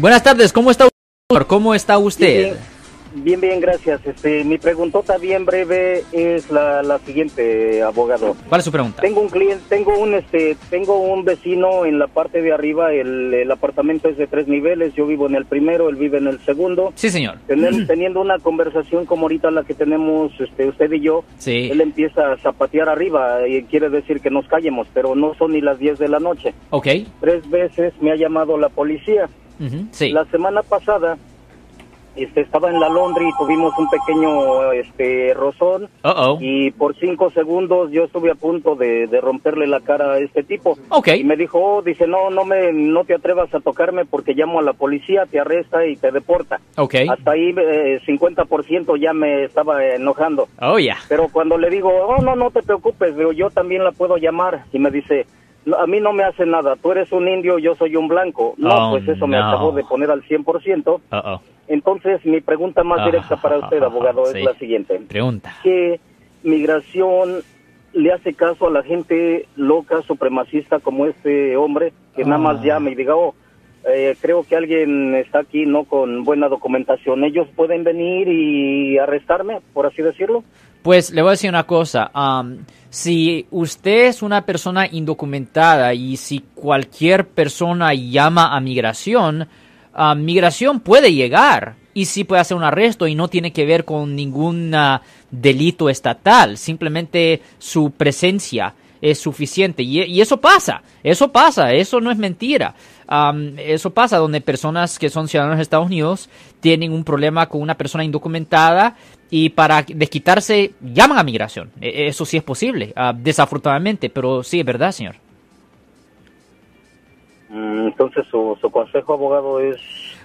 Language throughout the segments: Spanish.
Buenas tardes, ¿cómo está usted? ¿Cómo está usted? Bien, bien, gracias. Este, mi preguntota bien breve es la, la siguiente, abogado. ¿Cuál es su pregunta? Tengo un cliente, tengo un este, tengo un vecino en la parte de arriba, el, el apartamento es de tres niveles, yo vivo en el primero, él vive en el segundo. Sí, señor. Tener- teniendo una conversación como ahorita la que tenemos este, usted y yo, Sí. él empieza a zapatear arriba y quiere decir que nos callemos, pero no son ni las 10 de la noche. Ok. Tres veces me ha llamado la policía. Sí. La semana pasada este, estaba en la Londres y tuvimos un pequeño este, rozón Uh oh. y por cinco segundos yo estuve a punto de, de romperle la cara a este tipo. Ok. Y me dijo, oh, dice, no, no me, no te atrevas a tocarme porque llamo a la policía, te arresta y te deporta. Ok. Hasta ahí eh, 50% ya me estaba enojando. Oh, ya. Pero cuando le digo, oh, no, no te preocupes, digo, yo también la puedo llamar. Y me dice, "No, a mí no me hace nada, tú eres un indio, yo soy un blanco. No, Oh, pues eso me acabó de poner al 100%. Uh oh. Entonces, mi pregunta más directa para usted, abogado, sí. es la siguiente. Pregunta. ¿Qué migración le hace caso a la gente loca, supremacista como este hombre, que nada más Ah. llama y diga, oh, eh, creo que alguien está aquí no con buena documentación. ¿Ellos pueden venir y arrestarme, por así decirlo? Pues le voy a decir una cosa. am, si usted es una persona indocumentada y si cualquier persona llama a migración, migración puede llegar y sí puede hacer un arresto y no tiene que ver con ningún ah, delito estatal. Simplemente su presencia es suficiente. Y, y eso pasa, eso pasa, eso no es mentira. Am, eso pasa donde personas que son ciudadanos de Estados Unidos tienen un problema con una persona indocumentada y para desquitarse llaman a migración. E- Eso sí es posible, ah, desafortunadamente, pero sí es verdad, señor. Mm, Entonces, su, su consejo, abogado, es...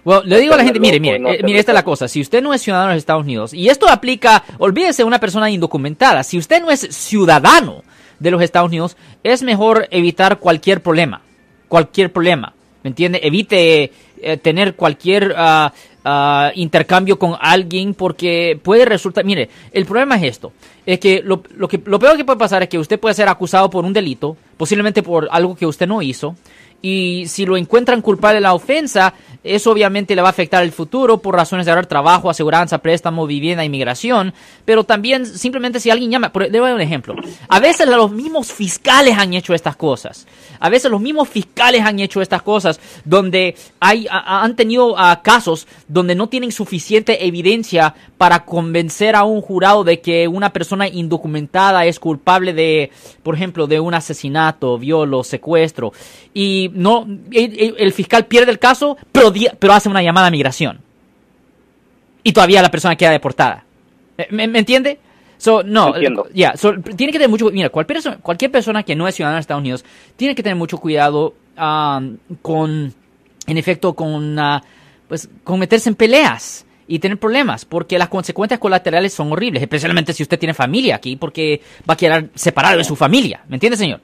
Bueno, le digo a la gente, mire, mire, no eh, mire, esta es la cosa. Si usted no es ciudadano de los Estados Unidos, y esto aplica, olvídese de una persona indocumentada, si usted no es ciudadano de los Estados Unidos, es mejor evitar cualquier problema. Cualquier problema. ¿Me entiende? Evite eh, tener cualquier ah, ah, intercambio con alguien porque puede resultar. Mire, el problema es esto: es que lo, lo que lo peor que puede pasar es que usted puede ser acusado por un delito, posiblemente por algo que usted no hizo. Y si lo encuentran culpable de la ofensa, eso obviamente le va a afectar el futuro por razones de ahorrar trabajo, aseguranza, préstamo, vivienda, inmigración. Pero también simplemente si alguien llama, le voy a dar un ejemplo. A veces los mismos fiscales han hecho estas cosas. A veces los mismos fiscales han hecho estas cosas donde hay, a- han tenido ah, casos donde no tienen suficiente evidencia para convencer a un jurado de que una persona indocumentada es culpable de, por ejemplo, de un asesinato, violo, secuestro. Y no, el, fiscal pierde el caso, pero, di- pero hace una llamada a migración. Y todavía la persona queda deportada. ¿Me, entiende? So, no, ya, so, tiene que tener mucho, mira, cualquier persona, cualquier persona que no es ciudadana de Estados Unidos tiene que tener mucho cuidado um, con, en efecto, con, ah, pues, con meterse en peleas y tener problemas, porque las consecuencias colaterales son horribles, especialmente si usted tiene familia aquí, porque va a quedar separado de su familia, ¿me entiende, señor?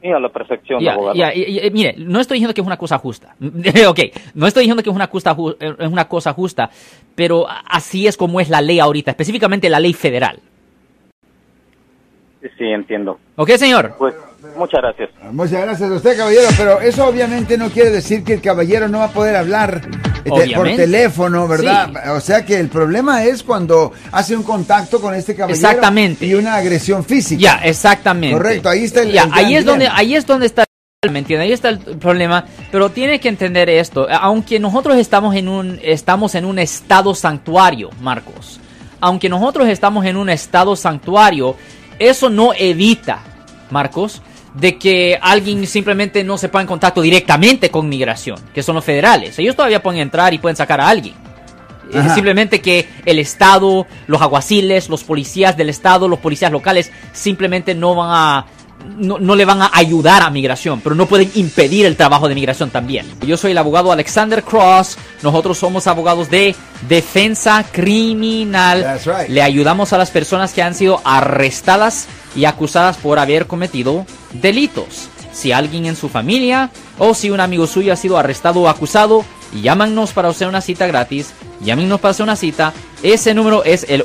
Sí, a la perfección, Ya, abogado. y- y- mire, no estoy diciendo que es una cosa justa. ok, no estoy diciendo que es una, cosa ju- eh, es una cosa justa, pero así es como es la ley ahorita, específicamente la ley federal. Sí, entiendo. ¿Ok, señor? Pues, muchas gracias. Muchas gracias a usted, caballero, pero eso obviamente no quiere decir que el caballero no va a poder hablar este, por teléfono, ¿verdad? Sí. O sea que el problema es cuando hace un contacto con este caballero Exactamente. y una agresión física. Ya, exactamente. Correcto, ahí está el- Ya, el ahí es donde, ahí es donde está, ¿me entiende? Ahí está el problema, pero tiene que entender esto. Aunque nosotros estamos en un, estamos en un estado santuario, Marcos. Aunque nosotros estamos en un estado santuario, eso no evita, Marcos, de que alguien simplemente no se ponga en contacto directamente con migración, que son los federales. Ellos todavía pueden entrar y pueden sacar a alguien. Eh, Ajá. Simplemente que el Estado, los aguaciles, los policías del Estado, los policías locales, simplemente no van a. No, no le van a ayudar a migración, pero no pueden impedir el trabajo de migración también. Yo soy el abogado Alexander Cross. Nosotros somos abogados de defensa criminal. Right. Le ayudamos a las personas que han sido arrestadas y acusadas por haber cometido delitos. Si alguien en su familia o si un amigo suyo ha sido arrestado o acusado, llámanos para hacer una cita gratis. Llámenos para hacer una cita. Ese número es el